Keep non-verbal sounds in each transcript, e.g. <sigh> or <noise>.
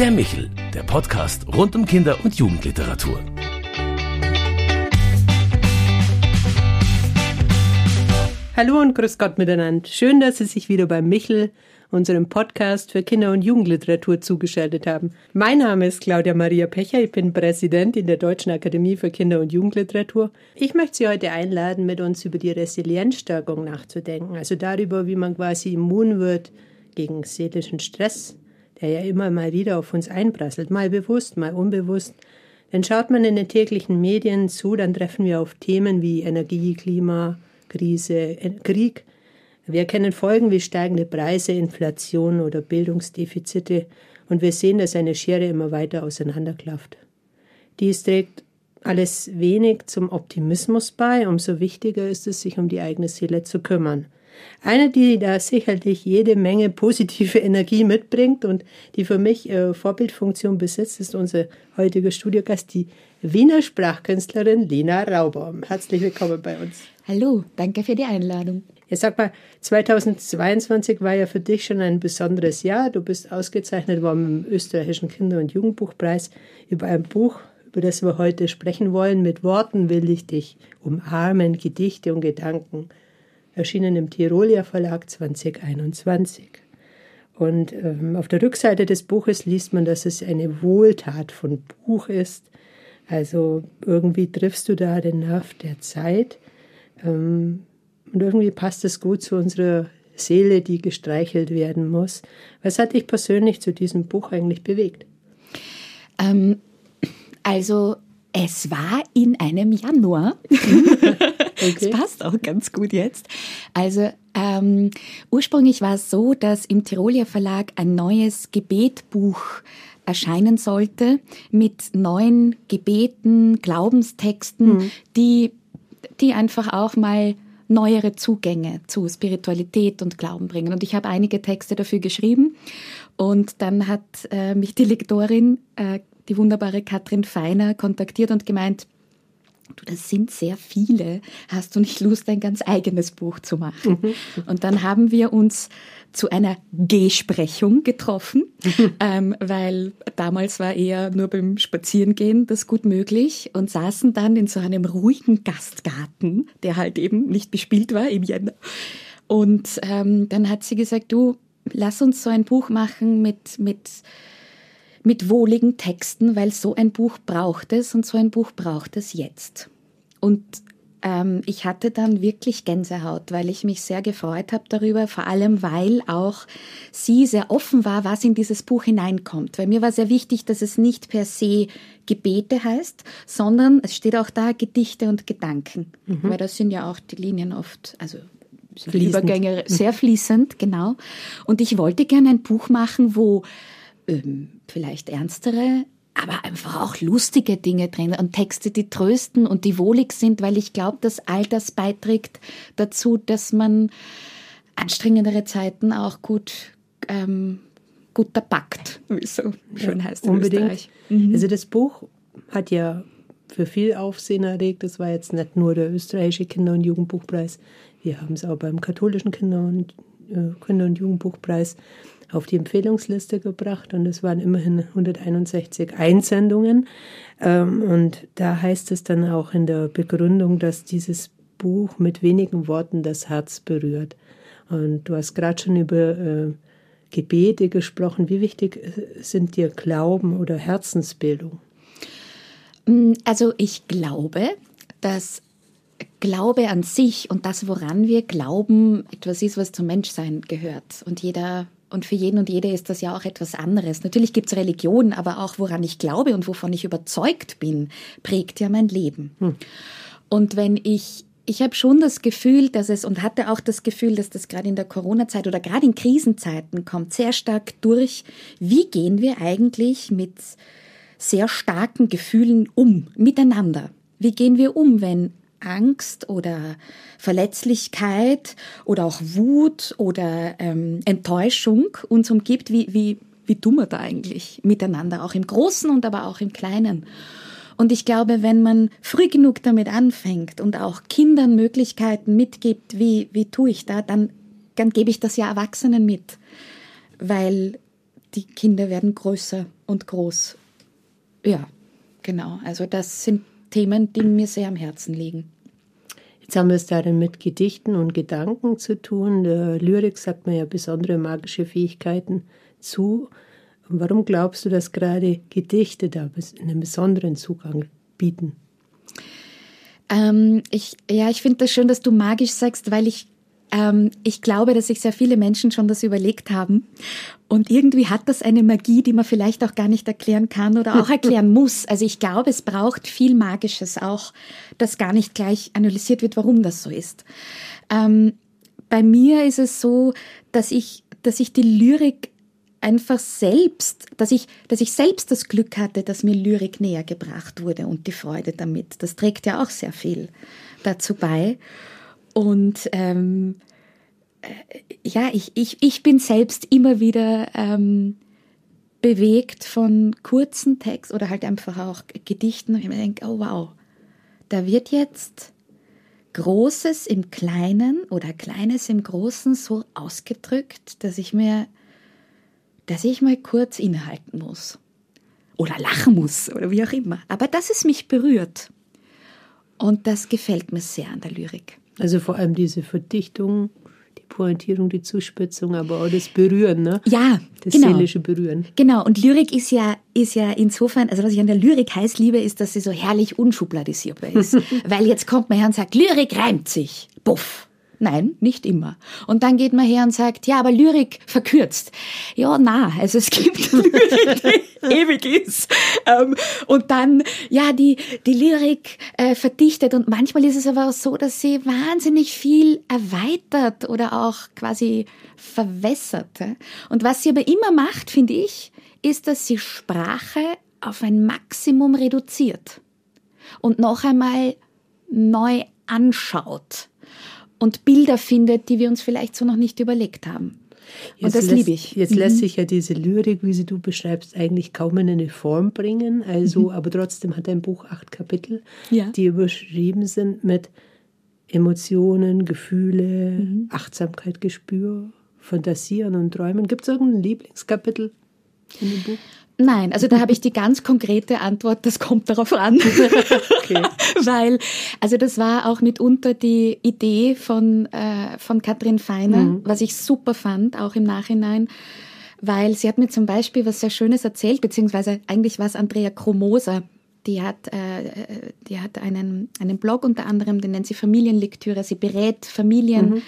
Der Michel, der Podcast rund um Kinder- und Jugendliteratur. Hallo und grüß Gott miteinander. Schön, dass Sie sich wieder beim Michel, unserem Podcast für Kinder- und Jugendliteratur, zugeschaltet haben. Mein Name ist Claudia Maria Pecher. Ich bin Präsidentin der Deutschen Akademie für Kinder- und Jugendliteratur. Ich möchte Sie heute einladen, mit uns über die Resilienzstärkung nachzudenken. Also darüber, wie man quasi immun wird gegen seelischen Stress, der ja immer mal wieder auf uns einprasselt, mal bewusst, mal unbewusst. Denn schaut man in den täglichen Medien zu, dann treffen wir auf Themen wie Energie, Klima, Krise, Krieg. Wir kennen Folgen wie steigende Preise, Inflation oder Bildungsdefizite und wir sehen, dass eine Schere immer weiter auseinanderklafft. Dies trägt alles wenig zum Optimismus bei, umso wichtiger ist es, sich um die eigene Seele zu kümmern. Eine, die da sicherlich jede Menge positive <laughs> Energie mitbringt und die für mich äh, Vorbildfunktion besitzt, ist unser heutiger Studiogast, die Wiener Sprachkünstlerin Lena Raubaum. Herzlich willkommen bei uns. Hallo, danke für die Einladung. Ja, sag mal, 2022 war ja für dich schon ein besonderes Jahr. Du bist ausgezeichnet worden im österreichischen Kinder- und Jugendbuchpreis über ein Buch, über das wir heute sprechen wollen. Mit Worten will ich dich umarmen, Gedichte und Gedanken. Erschienen im Tirolia Verlag 2021. Und ähm, auf der Rückseite des Buches liest man, dass es eine Wohltat von Buch ist. Also irgendwie triffst du da den Nerv der Zeit. Ähm, und irgendwie passt es gut zu unserer Seele, die gestreichelt werden muss. Was hat dich persönlich zu diesem Buch eigentlich bewegt? Ähm, also es war in einem Januar. <laughs> okay. Das passt auch ganz gut jetzt. Also ähm, ursprünglich war es so, dass im Tiroler Verlag ein neues Gebetbuch erscheinen sollte mit neuen Gebeten, Glaubenstexten, mhm. die, die einfach auch mal neuere Zugänge zu Spiritualität und Glauben bringen. Und ich habe einige Texte dafür geschrieben. Und dann hat äh, mich die Lektorin, äh, die wunderbare Katrin Feiner, kontaktiert und gemeint, du, das sind sehr viele, hast du nicht Lust, ein ganz eigenes Buch zu machen? Mhm. Und dann haben wir uns zu einer Gesprechung getroffen, ähm, weil damals war eher nur beim Spazierengehen das gut möglich und saßen dann in so einem ruhigen Gastgarten, der halt eben nicht bespielt war im Jänner. Und ähm, dann hat sie gesagt, du, lass uns so ein Buch machen mit, mit, mit wohligen Texten, weil so ein Buch braucht es und so ein Buch braucht es jetzt. Und ähm, ich hatte dann wirklich Gänsehaut, weil ich mich sehr gefreut habe darüber, vor allem weil auch sie sehr offen war, was in dieses Buch hineinkommt. Weil mir war sehr wichtig, dass es nicht per se Gebete heißt, sondern es steht auch da Gedichte und Gedanken. Mhm. Weil das sind ja auch die Linien oft, also. Übergänge mhm. sehr fließend, genau. Und ich wollte gerne ein Buch machen, wo ähm, vielleicht ernstere aber einfach auch lustige Dinge drin und Texte, die trösten und die wohlig sind, weil ich glaube, dass all das beiträgt dazu, dass man anstrengendere Zeiten auch gut ähm, gut packt, wie es so schön heißt in Unbedingt. Österreich. Mhm. Also das Buch hat ja für viel Aufsehen erregt. Das war jetzt nicht nur der österreichische Kinder- und Jugendbuchpreis. Wir haben es auch beim katholischen Kinder- und, äh, Kinder und Jugendbuchpreis auf die Empfehlungsliste gebracht und es waren immerhin 161 Einsendungen. Ähm, und da heißt es dann auch in der Begründung, dass dieses Buch mit wenigen Worten das Herz berührt. Und du hast gerade schon über äh, Gebete gesprochen. Wie wichtig äh, sind dir Glauben oder Herzensbildung? Mm, also ich glaube, dass Glaube an sich und das, woran wir glauben, etwas ist, was zum Menschsein gehört. Und jeder und für jeden und jede ist das ja auch etwas anderes. Natürlich gibt es Religion, aber auch woran ich glaube und wovon ich überzeugt bin, prägt ja mein Leben. Hm. Und wenn ich ich habe schon das Gefühl, dass es und hatte auch das Gefühl, dass das gerade in der Corona-Zeit oder gerade in Krisenzeiten kommt, sehr stark durch. Wie gehen wir eigentlich mit sehr starken Gefühlen um, miteinander? Wie gehen wir um, wenn Angst oder Verletzlichkeit oder auch Wut oder ähm, Enttäuschung uns umgibt, wie, wie, wie tun wir da eigentlich miteinander, auch im Großen und aber auch im Kleinen. Und ich glaube, wenn man früh genug damit anfängt und auch Kindern Möglichkeiten mitgibt, wie, wie tue ich da, dann, dann gebe ich das ja Erwachsenen mit. Weil die Kinder werden größer und groß. Ja, genau. Also das sind Themen, die mir sehr am Herzen liegen. Jetzt haben wir es darin mit Gedichten und Gedanken zu tun. Der Lyrik sagt man ja besondere magische Fähigkeiten zu. Warum glaubst du, dass gerade Gedichte da einen besonderen Zugang bieten? Ähm, ich, ja, ich finde das schön, dass du magisch sagst, weil ich ähm, ich glaube, dass sich sehr viele Menschen schon das überlegt haben. Und irgendwie hat das eine Magie, die man vielleicht auch gar nicht erklären kann oder auch <laughs> erklären muss. Also ich glaube, es braucht viel Magisches auch, dass gar nicht gleich analysiert wird, warum das so ist. Ähm, bei mir ist es so, dass ich, dass ich die Lyrik einfach selbst, dass ich, dass ich selbst das Glück hatte, dass mir Lyrik näher gebracht wurde und die Freude damit. Das trägt ja auch sehr viel dazu bei. Und ähm, äh, ja, ich, ich, ich bin selbst immer wieder ähm, bewegt von kurzen Texten oder halt einfach auch Gedichten. Und ich denke, oh wow, da wird jetzt Großes im Kleinen oder Kleines im Großen so ausgedrückt, dass ich mir, dass ich mal kurz innehalten muss. Oder lachen muss oder wie auch immer. Aber dass es mich berührt. Und das gefällt mir sehr an der Lyrik. Also vor allem diese Verdichtung, die Pointierung, die Zuspitzung, aber auch das Berühren, ne? Ja, das genau. seelische Berühren. Genau. Und Lyrik ist ja ist ja insofern, also was ich an der Lyrik heiß liebe, ist, dass sie so herrlich unschubladisierbar ist, <laughs> weil jetzt kommt man her und sagt, Lyrik reimt sich, buff. Nein, nicht immer. Und dann geht man her und sagt, ja, aber Lyrik verkürzt. Ja, na, also es gibt <laughs> Lyrik, die ewig ist. Ähm, und dann, ja, die, die Lyrik äh, verdichtet. Und manchmal ist es aber auch so, dass sie wahnsinnig viel erweitert oder auch quasi verwässert. Und was sie aber immer macht, finde ich, ist, dass sie Sprache auf ein Maximum reduziert und noch einmal neu anschaut und Bilder findet, die wir uns vielleicht so noch nicht überlegt haben. Und jetzt das lässt, liebe ich. Jetzt mhm. lässt sich ja diese Lyrik, wie sie du beschreibst, eigentlich kaum in eine Form bringen. Also, mhm. aber trotzdem hat dein Buch acht Kapitel, ja. die überschrieben sind mit Emotionen, Gefühle, mhm. Achtsamkeit, Gespür, Fantasieren und Träumen. Gibt es irgendein Lieblingskapitel in dem Buch? Nein, also da habe ich die ganz konkrete Antwort, das kommt darauf an. <laughs> okay. <laughs> Weil, also das war auch mitunter die Idee von, äh, von Katrin Feiner, mhm. was ich super fand, auch im Nachhinein, weil sie hat mir zum Beispiel was sehr Schönes erzählt, beziehungsweise eigentlich war es Andrea Kromoser, die hat, äh, die hat einen, einen Blog unter anderem, den nennt sie Familienlektüre. Sie berät Familien mhm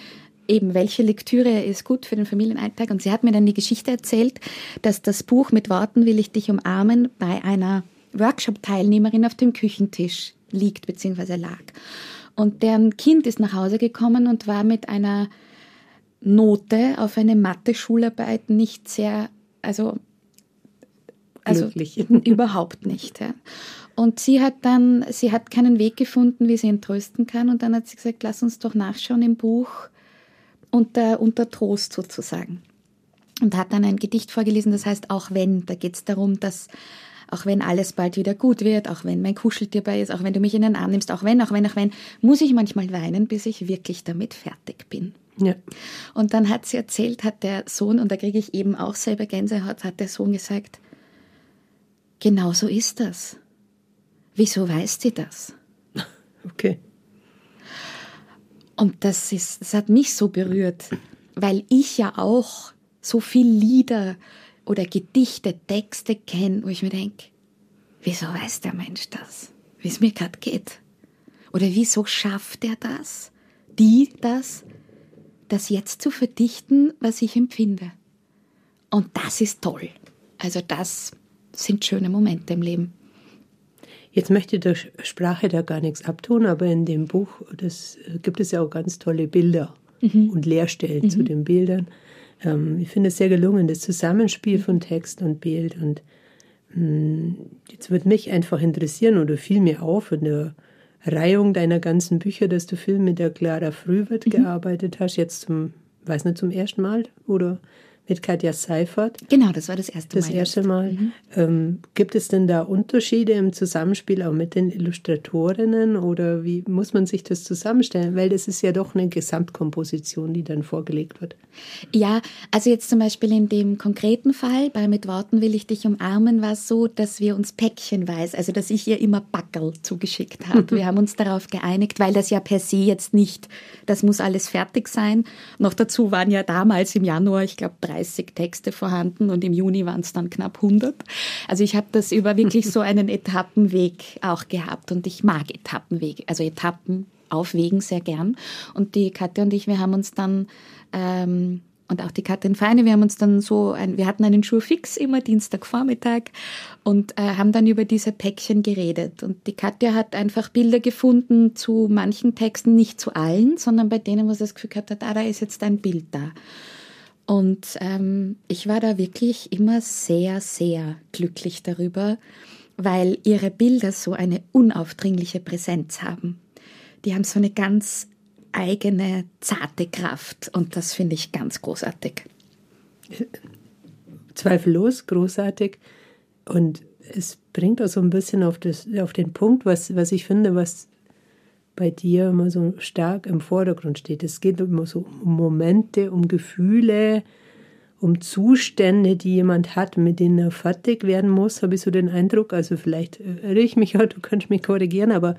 eben, welche Lektüre ist gut für den Familienalltag. Und sie hat mir dann die Geschichte erzählt, dass das Buch mit Worten will ich dich umarmen bei einer Workshop-Teilnehmerin auf dem Küchentisch liegt bzw. lag. Und deren Kind ist nach Hause gekommen und war mit einer Note auf eine Mathe-Schularbeit nicht sehr, also, also überhaupt nicht. Ja. Und sie hat dann, sie hat keinen Weg gefunden, wie sie ihn trösten kann. Und dann hat sie gesagt, lass uns doch nachschauen im Buch, unter, unter Trost sozusagen. Und hat dann ein Gedicht vorgelesen, das heißt Auch wenn. Da geht es darum, dass auch wenn alles bald wieder gut wird, auch wenn mein Kuscheltier bei ist, auch wenn du mich in den Arm nimmst, auch wenn, auch wenn, auch wenn, muss ich manchmal weinen, bis ich wirklich damit fertig bin. Ja. Und dann hat sie erzählt, hat der Sohn, und da kriege ich eben auch selber Gänsehaut, hat der Sohn gesagt, genau so ist das. Wieso weiß sie das? <laughs> Okay. Und das, ist, das hat mich so berührt, weil ich ja auch so viel Lieder oder Gedichte, Texte kenne, wo ich mir denke, wieso weiß der Mensch das? Wie es mir gerade geht? Oder wieso schafft er das? Die das? Das jetzt zu verdichten, was ich empfinde. Und das ist toll. Also das sind schöne Momente im Leben. Jetzt möchte der Sprache da gar nichts abtun, aber in dem Buch das, äh, gibt es ja auch ganz tolle Bilder mhm. und Leerstellen mhm. zu den Bildern. Ähm, ich finde es sehr gelungen, das Zusammenspiel von Text und Bild. Und mh, hm, jetzt wird mich einfach interessieren oder fiel mir auf in der Reihung deiner ganzen Bücher, dass du viel mit der Clara Frühwirt mhm. gearbeitet hast, jetzt zum, weiß nicht, zum ersten Mal oder mit Katja Seifert. Genau, das war das erste Mal. Das erste Mal. Mhm. Ähm, gibt es denn da Unterschiede im Zusammenspiel auch mit den Illustratorinnen oder wie muss man sich das zusammenstellen? Weil das ist ja doch eine Gesamtkomposition, die dann vorgelegt wird. Ja, also jetzt zum Beispiel in dem konkreten Fall, bei Mit Worten will ich dich umarmen, war es so, dass wir uns päckchenweise, also dass ich ihr immer Backel zugeschickt habe. <laughs> wir haben uns darauf geeinigt, weil das ja per se jetzt nicht, das muss alles fertig sein. Noch dazu waren ja damals im Januar, ich glaube, 30 Texte vorhanden und im Juni waren es dann knapp 100. Also ich habe das über wirklich so einen <laughs> Etappenweg auch gehabt und ich mag Etappenwege, also Etappen auf Wegen sehr gern. Und die Katja und ich, wir haben uns dann ähm, und auch die Katrin Feine, wir haben uns dann so, ein, wir hatten einen Schuh fix immer Dienstagvormittag und äh, haben dann über diese Päckchen geredet. Und die Katja hat einfach Bilder gefunden zu manchen Texten, nicht zu allen, sondern bei denen, wo sie das Gefühl hat, ah, da ist jetzt ein Bild da. Und ähm, ich war da wirklich immer sehr, sehr glücklich darüber, weil ihre Bilder so eine unaufdringliche Präsenz haben. Die haben so eine ganz eigene zarte Kraft und das finde ich ganz großartig. <laughs> Zweifellos großartig und es bringt auch so ein bisschen auf, das, auf den Punkt, was, was ich finde, was bei dir immer so stark im Vordergrund steht. Es geht immer so um Momente, um Gefühle, um Zustände, die jemand hat, mit denen er fertig werden muss, habe ich so den Eindruck. Also vielleicht irre ich mich auch, <laughs> du könntest mich korrigieren, aber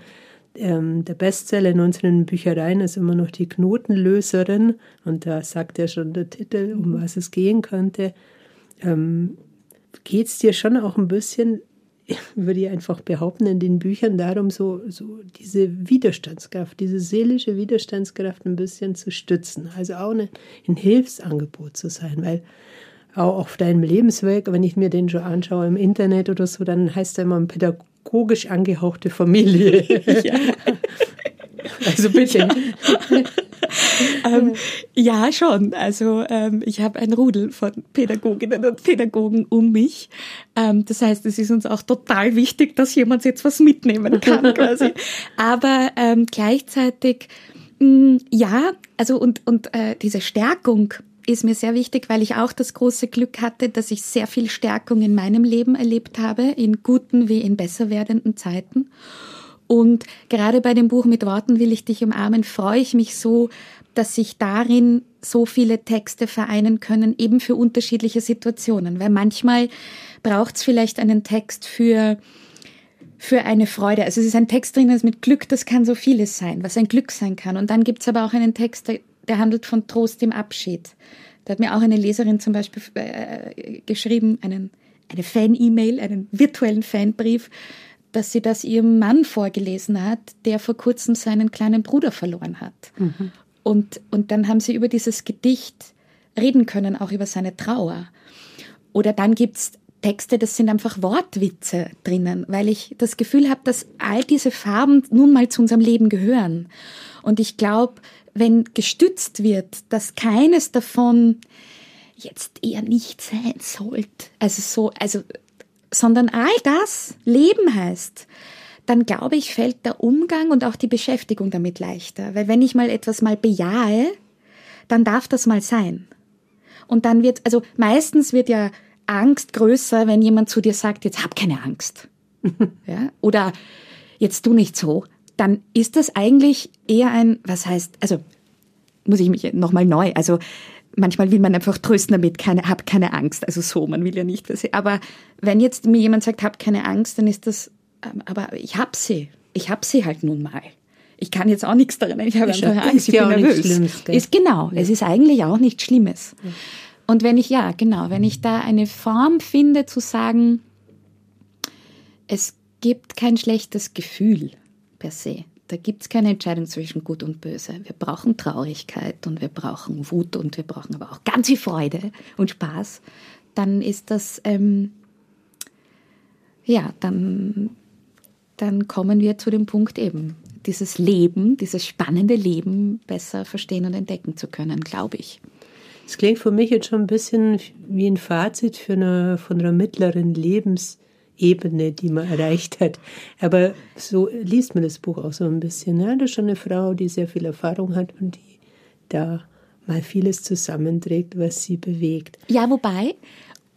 ähm, der Bestseller in unseren Büchereien ist immer noch die Knotenlöserin und da sagt ja schon der Titel, um was es gehen könnte. Ähm, Geht es dir schon auch ein bisschen würde ich einfach behaupten, in den Büchern darum, so, so diese Widerstandskraft, diese seelische Widerstandskraft ein bisschen zu stützen. Also auch eine, ein Hilfsangebot zu sein, weil auch auf deinem Lebensweg, wenn ich mir den schon anschaue im Internet oder so, dann heißt er immer pädagogisch angehauchte Familie. <laughs> Ja. <laughs> Also bitte. Ja. <laughs> ähm, ja, schon. Also ähm, ich habe ein Rudel von Pädagoginnen und Pädagogen um mich. Ähm, das heißt, es ist uns auch total wichtig, dass jemand jetzt was mitnehmen kann <laughs> quasi. Aber ähm, gleichzeitig, mh, mm, ja, also und, und äh, diese Stärkung ist mir sehr wichtig, weil ich auch das große Glück hatte, dass ich sehr viel Stärkung in meinem Leben erlebt habe, in guten wie in besser werdenden Zeiten. Und gerade bei dem Buch mit Worten will ich dich umarmen, freue ich mich so, dass sich darin so viele Texte vereinen können, eben für unterschiedliche Situationen. Weil manchmal braucht es vielleicht einen Text für für eine Freude. Also es ist ein Text drin, das mit Glück, das kann so vieles sein, was ein Glück sein kann. Und dann gibt es aber auch einen Text, der, der, handelt von Trost im Abschied. Da hat mir auch eine Leserin zum Beispiel äh, geschrieben, einen, eine Fan-E-Mail, einen virtuellen Fanbrief, dass sie das ihrem Mann vorgelesen hat, der vor kurzem seinen kleinen Bruder verloren hat. Mhm. Und, und dann haben sie über dieses Gedicht reden können, auch über seine Trauer. Oder dann gibt's Texte, das sind einfach Wortwitze drinnen, weil ich das Gefühl habe, dass all diese Farben nun mal zu unserem Leben gehören. Und ich glaube, wenn gestützt wird, dass keines davon jetzt eher nicht sein sollte, also so, also sondern all das Leben heißt, dann glaube ich, fällt der Umgang und auch die Beschäftigung damit leichter. Weil wenn ich mal etwas mal bejahe, dann darf das mal sein. Und dann wird, also meistens wird ja Angst größer, wenn jemand zu dir sagt, jetzt hab keine Angst. <laughs> ja? Oder jetzt tu nicht so. Dann ist das eigentlich eher ein, was heißt, also muss ich mich nochmal neu, also manchmal will man einfach trösten damit, keine, hab keine Angst. Also so, man will ja nicht, aber wenn jetzt mir jemand sagt, hab keine Angst, dann ist das, ähm, aber ich hab sie. Ich hab sie halt nun mal. Ich kann jetzt auch nichts daran, ich habe einfach Angst, ich bin nervös. Ist genau, ja. es ist eigentlich auch nichts Schlimmes. Ja. Und wenn ich, ja, genau, wenn ich da eine Form finde zu sagen, es gibt kein schlechtes Gefühl per se. Da gibt es keine Entscheidung zwischen Gut und Böse. Wir brauchen Traurigkeit und wir brauchen Wut und wir brauchen aber auch ganz viel Freude und Spaß. Dann ist das, ähm, ja, dann, dann kommen wir zu dem Punkt eben, dieses Leben, dieses spannende Leben besser verstehen und entdecken zu können, glaube ich. Es klingt für mich jetzt schon ein bisschen wie ein Fazit für eine, von einer mittleren Lebens- Ebene, die man erreicht hat. Aber so liest man das Buch auch so ein bisschen. Ja, das ist schon eine Frau, die sehr viel Erfahrung hat und die da mal vieles zusammenträgt, was sie bewegt. Ja, wobei,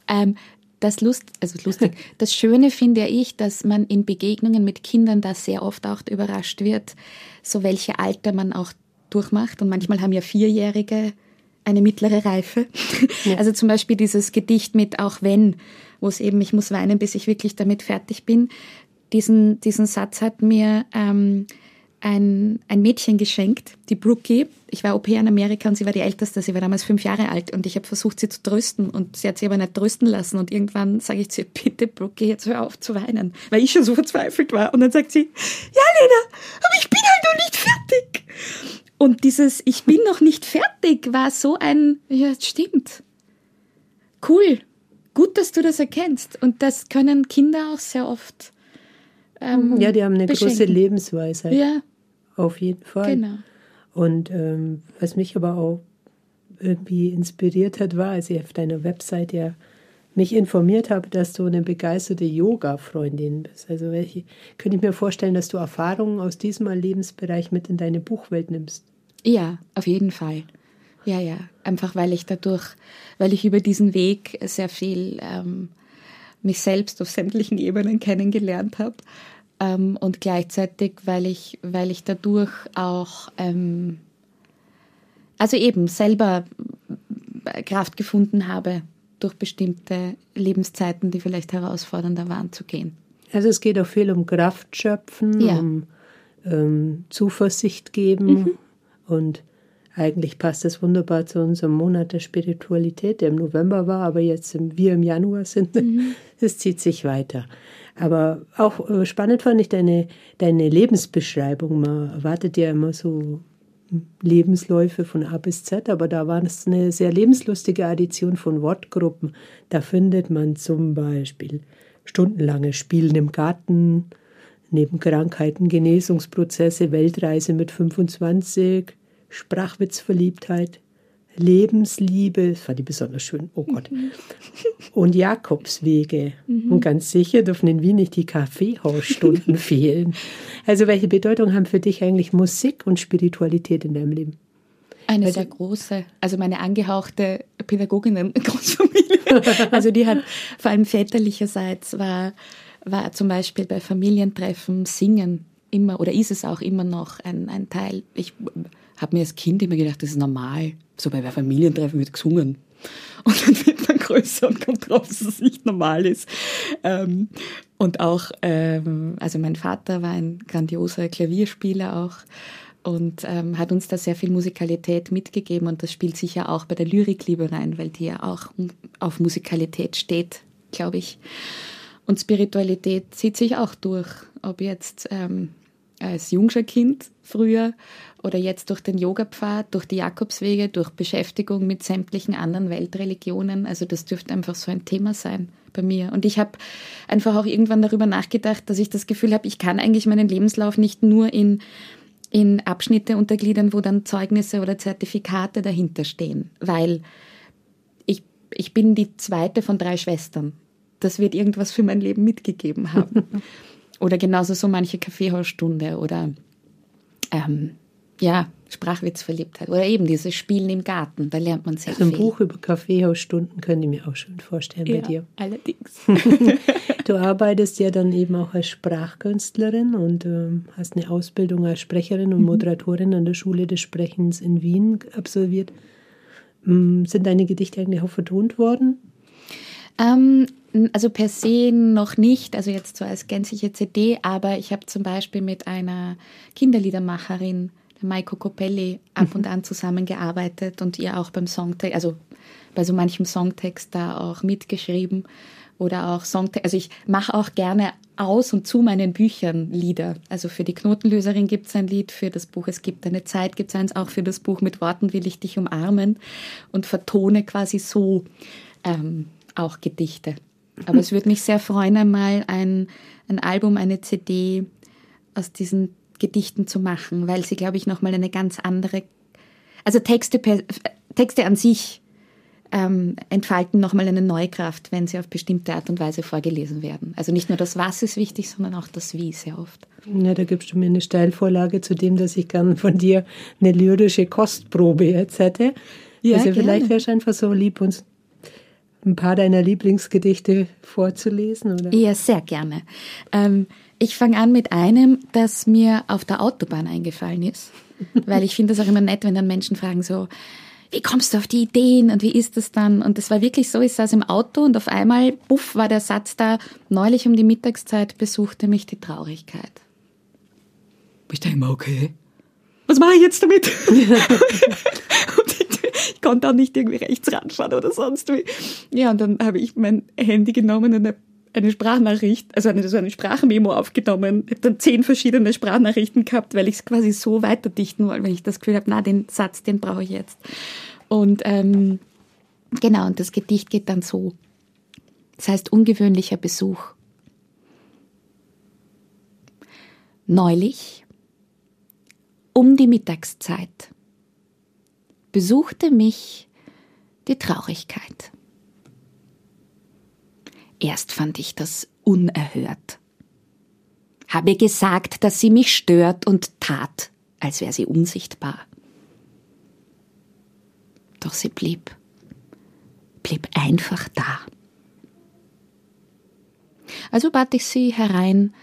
ähm, das Lust, also lustig, <laughs> das Schöne finde ich, dass man in Begegnungen mit Kindern da sehr oft auch überrascht wird, so welche Alter man auch durchmacht. Und manchmal haben ja Vierjährige eine mittlere Reife. Ja. Also zum Beispiel dieses Gedicht mit Auch wenn, wo es eben, ich muss weinen, bis ich wirklich damit fertig bin. Diesen, diesen Satz hat mir ähm, ein, ein Mädchen geschenkt, die Brookie. Ich war OP in Amerika und sie war die Älteste. Sie war damals fünf Jahre alt und ich habe versucht, sie zu trösten und sie hat sie aber nicht trösten lassen. Und irgendwann sage ich zu ihr, bitte Brookie, jetzt hör auf zu weinen, weil ich schon so verzweifelt war. Und dann sagt sie, ja Lena, aber ich bin halt noch nicht fertig. Und dieses Ich bin noch nicht fertig war so ein, ja, stimmt. Cool. Gut, dass du das erkennst. Und das können Kinder auch sehr oft. Ähm, ja, die haben eine beschenken. große Lebensweisheit. Ja. Auf jeden Fall. Genau. Und ähm, was mich aber auch irgendwie inspiriert hat, war, als ich auf deiner Website ja mich informiert habe, dass du eine begeisterte Yoga-Freundin bist. Also welche, könnte ich mir vorstellen, dass du Erfahrungen aus diesem Lebensbereich mit in deine Buchwelt nimmst. Ja, auf jeden Fall. Ja, ja. Einfach weil ich dadurch, weil ich über diesen Weg sehr viel ähm, mich selbst auf sämtlichen Ebenen kennengelernt habe. Ähm, und gleichzeitig, weil ich, weil ich dadurch auch, ähm, also eben selber Kraft gefunden habe, durch bestimmte Lebenszeiten, die vielleicht herausfordernder waren, zu gehen. Also es geht auch viel um Kraft schöpfen, ja. um ähm, Zuversicht geben mhm. und eigentlich passt das wunderbar zu unserem Monat der Spiritualität, der im November war, aber jetzt im, wir im Januar sind. Mhm. <laughs> Es zieht sich weiter. Aber auch äh, spannend fand ich deine, deine Lebensbeschreibung. Man erwartet ja immer so Lebensläufe von A bis Z, aber da war es eine sehr lebenslustige Addition von Wortgruppen. Da findet man zum Beispiel stundenlange Spielen im Garten, neben Krankheiten Genesungsprozesse, Weltreise mit 25, Sprachwitzverliebtheit, Lebensliebe, das fand ich besonders schön, oh Gott, mhm. <laughs> und Jakobswege. Mhm. Und ganz sicher dürfen in Wien nicht die Kaffeehausstunden <laughs> fehlen. Also welche Bedeutung haben für dich eigentlich Musik und Spiritualität in deinem Leben? Eine sehr große, also meine angehauchte Pädagoginnen-Großfamilie. <laughs> also die hat vor allem väterlicherseits war, war zum Beispiel bei Familientreffen Singen immer oder ist es auch immer noch ein, ein Teil. Ich habe mir als Kind immer gedacht, das ist normal. So bei Familientreffen wird gesungen. Und dann wird man größer und kommt drauf, dass es nicht normal ist. Ähm, und auch, ähm, also mein Vater war ein grandioser Klavierspieler auch und ähm, hat uns da sehr viel Musikalität mitgegeben und das spielt sicher auch bei der Lyrikliebe rein, weil die ja auch auf Musikalität steht, glaube ich. Und Spiritualität zieht sich auch durch, ob jetzt ähm, als jungscher Kind früher oder jetzt durch den Yogapfad, durch die Jakobswege, durch Beschäftigung mit sämtlichen anderen Weltreligionen. Also das dürfte einfach so ein Thema sein bei mir. Und ich habe einfach auch irgendwann darüber nachgedacht, dass ich das Gefühl habe, ich kann eigentlich meinen Lebenslauf nicht nur in, in Abschnitte untergliedern, wo dann Zeugnisse oder Zertifikate dahinter stehen, weil ich, ich bin die zweite von drei Schwestern. Das wird irgendwas für mein Leben mitgegeben haben. <laughs> oder genauso so manche Kaffeehausstunde oder ähm, ja, Sprachwitzverliebtheit oder eben dieses Spielen im Garten, da lernt man sehr also ein viel. Ein Buch über Kaffeehausstunden könnte ich mir auch schön vorstellen ja, bei dir. allerdings. <laughs> <laughs> du arbeitest ja dann eben auch als Sprachkünstlerin und ähm, hast eine Ausbildung als Sprecherin und mhm. Moderatorin an der Schule des Sprechens in Wien absolviert. Ähm, sind deine Gedichte eigentlich auch vertont worden? Ähm, also per se noch nicht, also jetzt so als gänzliche CD, aber ich habe zum Beispiel mit einer Kinderliedermacherin der Maiko Copelli ab und mhm. an zusammengearbeitet und ihr auch beim Songtext, also bei so manchem Songtext da auch mitgeschrieben oder auch Songtext. Also ich mache auch gerne aus und zu meinen Büchern Lieder. Also für die Knotenlöserin gibt es ein Lied, für das Buch Es gibt eine Zeit gibt es eins, auch für das Buch Mit Worten will ich dich umarmen und vertone quasi so ähm, auch Gedichte. Aber es würde mich sehr freuen, einmal ein, ein Album, eine CD aus diesen Gedichten zu machen, weil sie, glaube ich, nochmal eine ganz andere, also Texte, Texte an sich ähm, entfalten nochmal eine neue Kraft, wenn sie auf bestimmte Art und Weise vorgelesen werden. Also nicht nur das Was ist wichtig, sondern auch das Wie sehr oft. Ja, da gibst du mir eine Steilvorlage zu dem, dass ich gern von dir eine lyrische Kostprobe jetzt hätte. Ja, also vielleicht wärst du einfach so lieb, uns ein paar deiner Lieblingsgedichte vorzulesen, oder? Ja, sehr gerne. Ähm, ich fange an mit einem, das mir auf der Autobahn eingefallen ist, <laughs> weil ich finde es auch immer nett, wenn dann Menschen fragen so, wie kommst du auf die Ideen und wie ist das dann? Und das war wirklich so, ich saß im Auto und auf einmal, buff, war der Satz da, neulich um die Mittagszeit besuchte mich die Traurigkeit. Ich dachte immer, okay, was mache ich jetzt damit? <laughs> <laughs> und <laughs> ich, ich, konnte auch nicht irgendwie rechts ranschauen oder sonst wie. Ja, und dann habe ich mein Handy genommen und eine, eine Sprachnachricht, also eine, so eine Sprachmemo aufgenommen, habe dann zehn verschiedene Sprachnachrichten gehabt, weil ich es quasi so weiterdichten wollte, weil ich das Gefühl habe, na, den Satz, den brauche ich jetzt. Und ähm, genau, und das Gedicht geht dann so. Das heißt ungewöhnlicher Besuch. Neulich um die Mittagszeit besuchte mich die Traurigkeit. Erst fand ich das unerhört. Habe gesagt, dass sie mich stört und tat, als wäre sie unsichtbar. Doch sie blieb, blieb einfach da. Also bat ich sie herein,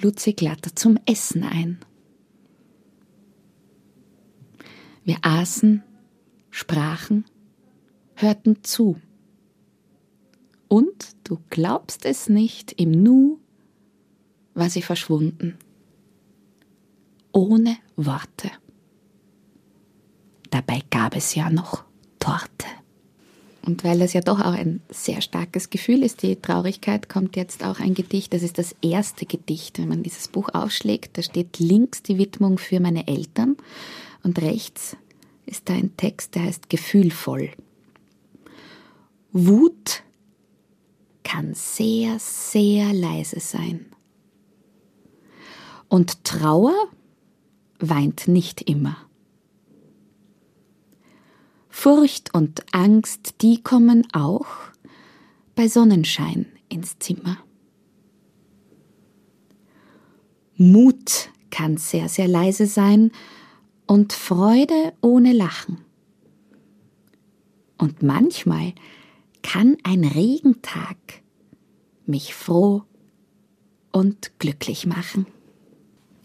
lud sie glatter zum Essen ein. Wir aßen, sprachen, hörten zu. Und, du glaubst es nicht, im Nu war sie verschwunden. Ohne Worte. Dabei gab es ja noch Torte. Und weil das ja doch auch ein sehr starkes Gefühl ist, die Traurigkeit, kommt jetzt auch ein Gedicht. Das ist das erste Gedicht, wenn man dieses Buch aufschlägt. Da steht links die Widmung für meine Eltern und rechts ist da ein Text, der heißt gefühlvoll. Wut kann sehr, sehr leise sein. Und Trauer weint nicht immer. Furcht und Angst, die kommen auch bei Sonnenschein ins Zimmer. Mut kann sehr, sehr leise sein und Freude ohne Lachen. Und manchmal kann ein Regentag mich froh und glücklich machen.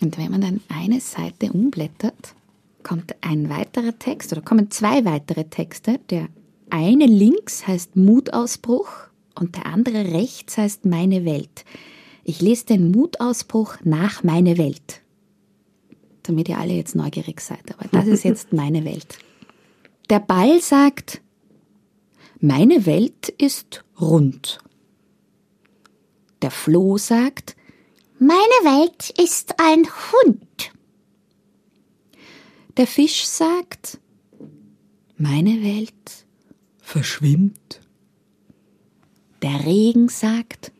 Und wenn man dann eine Seite umblättert, kommt ein weiterer Text oder kommen zwei weitere Texte. Der eine links heißt Mutausbruch und der andere rechts heißt Meine Welt. Ich lese den Mutausbruch nach Meine Welt damit ihr alle jetzt neugierig seid. Aber das ist jetzt <laughs> meine Welt. Der Ball sagt, meine Welt ist rund. Der Floh sagt, meine Welt ist ein Hund. Der Fisch sagt, meine Welt verschwimmt. Der Regen sagt,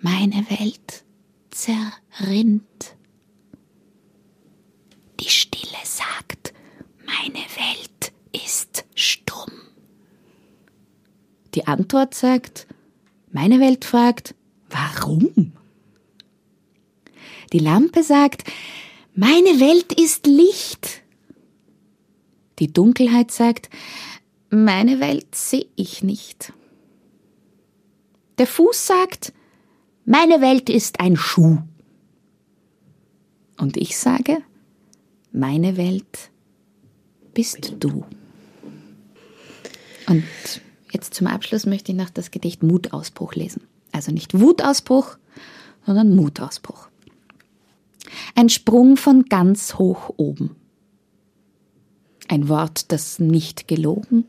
meine Welt zerrinnt. Die Stille sagt, meine Welt ist stumm. Die Antwort sagt, meine Welt fragt, warum? Die Lampe sagt, meine Welt ist Licht. Die Dunkelheit sagt, meine Welt sehe ich nicht. Der Fuß sagt, meine Welt ist ein Schuh. Und ich sage, meine Welt bist du. Und jetzt zum Abschluss möchte ich noch das Gedicht Mutausbruch lesen. Also nicht Wutausbruch, sondern Mutausbruch. Ein Sprung von ganz hoch oben. Ein Wort, das nicht gelogen.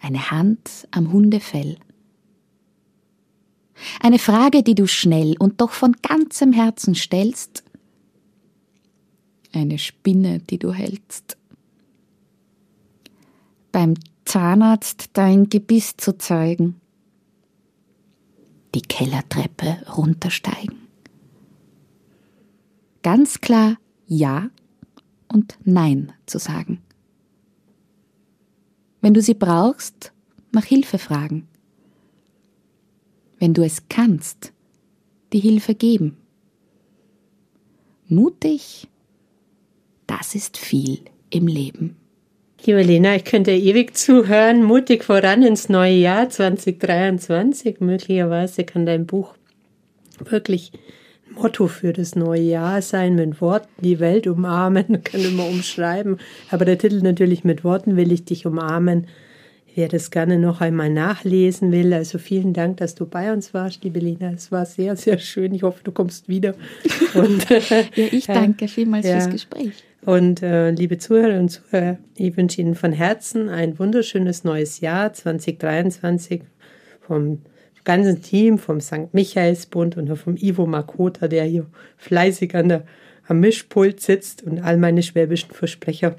Eine Hand am Hundefell. Eine Frage, die du schnell und doch von ganzem Herzen stellst eine Spinne, die du hältst. Beim Zahnarzt dein Gebiss zu zeigen. Die Kellertreppe runtersteigen. Ganz klar Ja und Nein zu sagen. Wenn du sie brauchst, nach Hilfe fragen. Wenn du es kannst, die Hilfe geben. Mutig, das ist viel im Leben. Liebe Lena, ich könnte ewig zuhören. Mutig voran ins neue Jahr 2023. Möglicherweise kann dein Buch wirklich Motto für das neue Jahr sein, mit Worten die Welt umarmen, <laughs> kann immer umschreiben. Aber der Titel natürlich mit Worten will ich dich umarmen. Wer das gerne noch einmal nachlesen will, also vielen Dank, dass du bei uns warst, liebe Lina. Es war sehr, sehr schön. Ich hoffe, du kommst wieder. <laughs> Und, ja, ich danke vielmals ja. fürs Gespräch. Und äh, liebe Zuhörer und Zuhörer, ich wünsche Ihnen von Herzen ein wunderschönes neues Jahr 2023 vom ganzen Team, vom St. Michaelsbund und vom Ivo Makota, der hier fleißig an der, am Mischpult sitzt und all meine schwäbischen Versprecher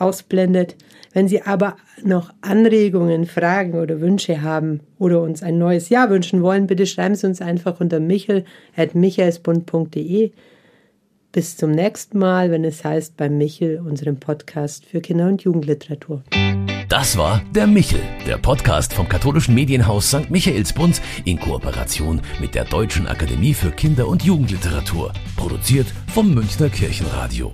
ausblendet. Wenn Sie aber noch Anregungen, Fragen oder Wünsche haben oder uns ein neues Jahr wünschen wollen, bitte schreiben Sie uns einfach unter michel.michaelsbund.de. Bis zum nächsten Mal, wenn es heißt beim Michel, unserem Podcast für Kinder- und Jugendliteratur. Das war der Michel, der Podcast vom katholischen Medienhaus St. Michaelsbund in Kooperation mit der Deutschen Akademie für Kinder- und Jugendliteratur, produziert vom Münchner Kirchenradio.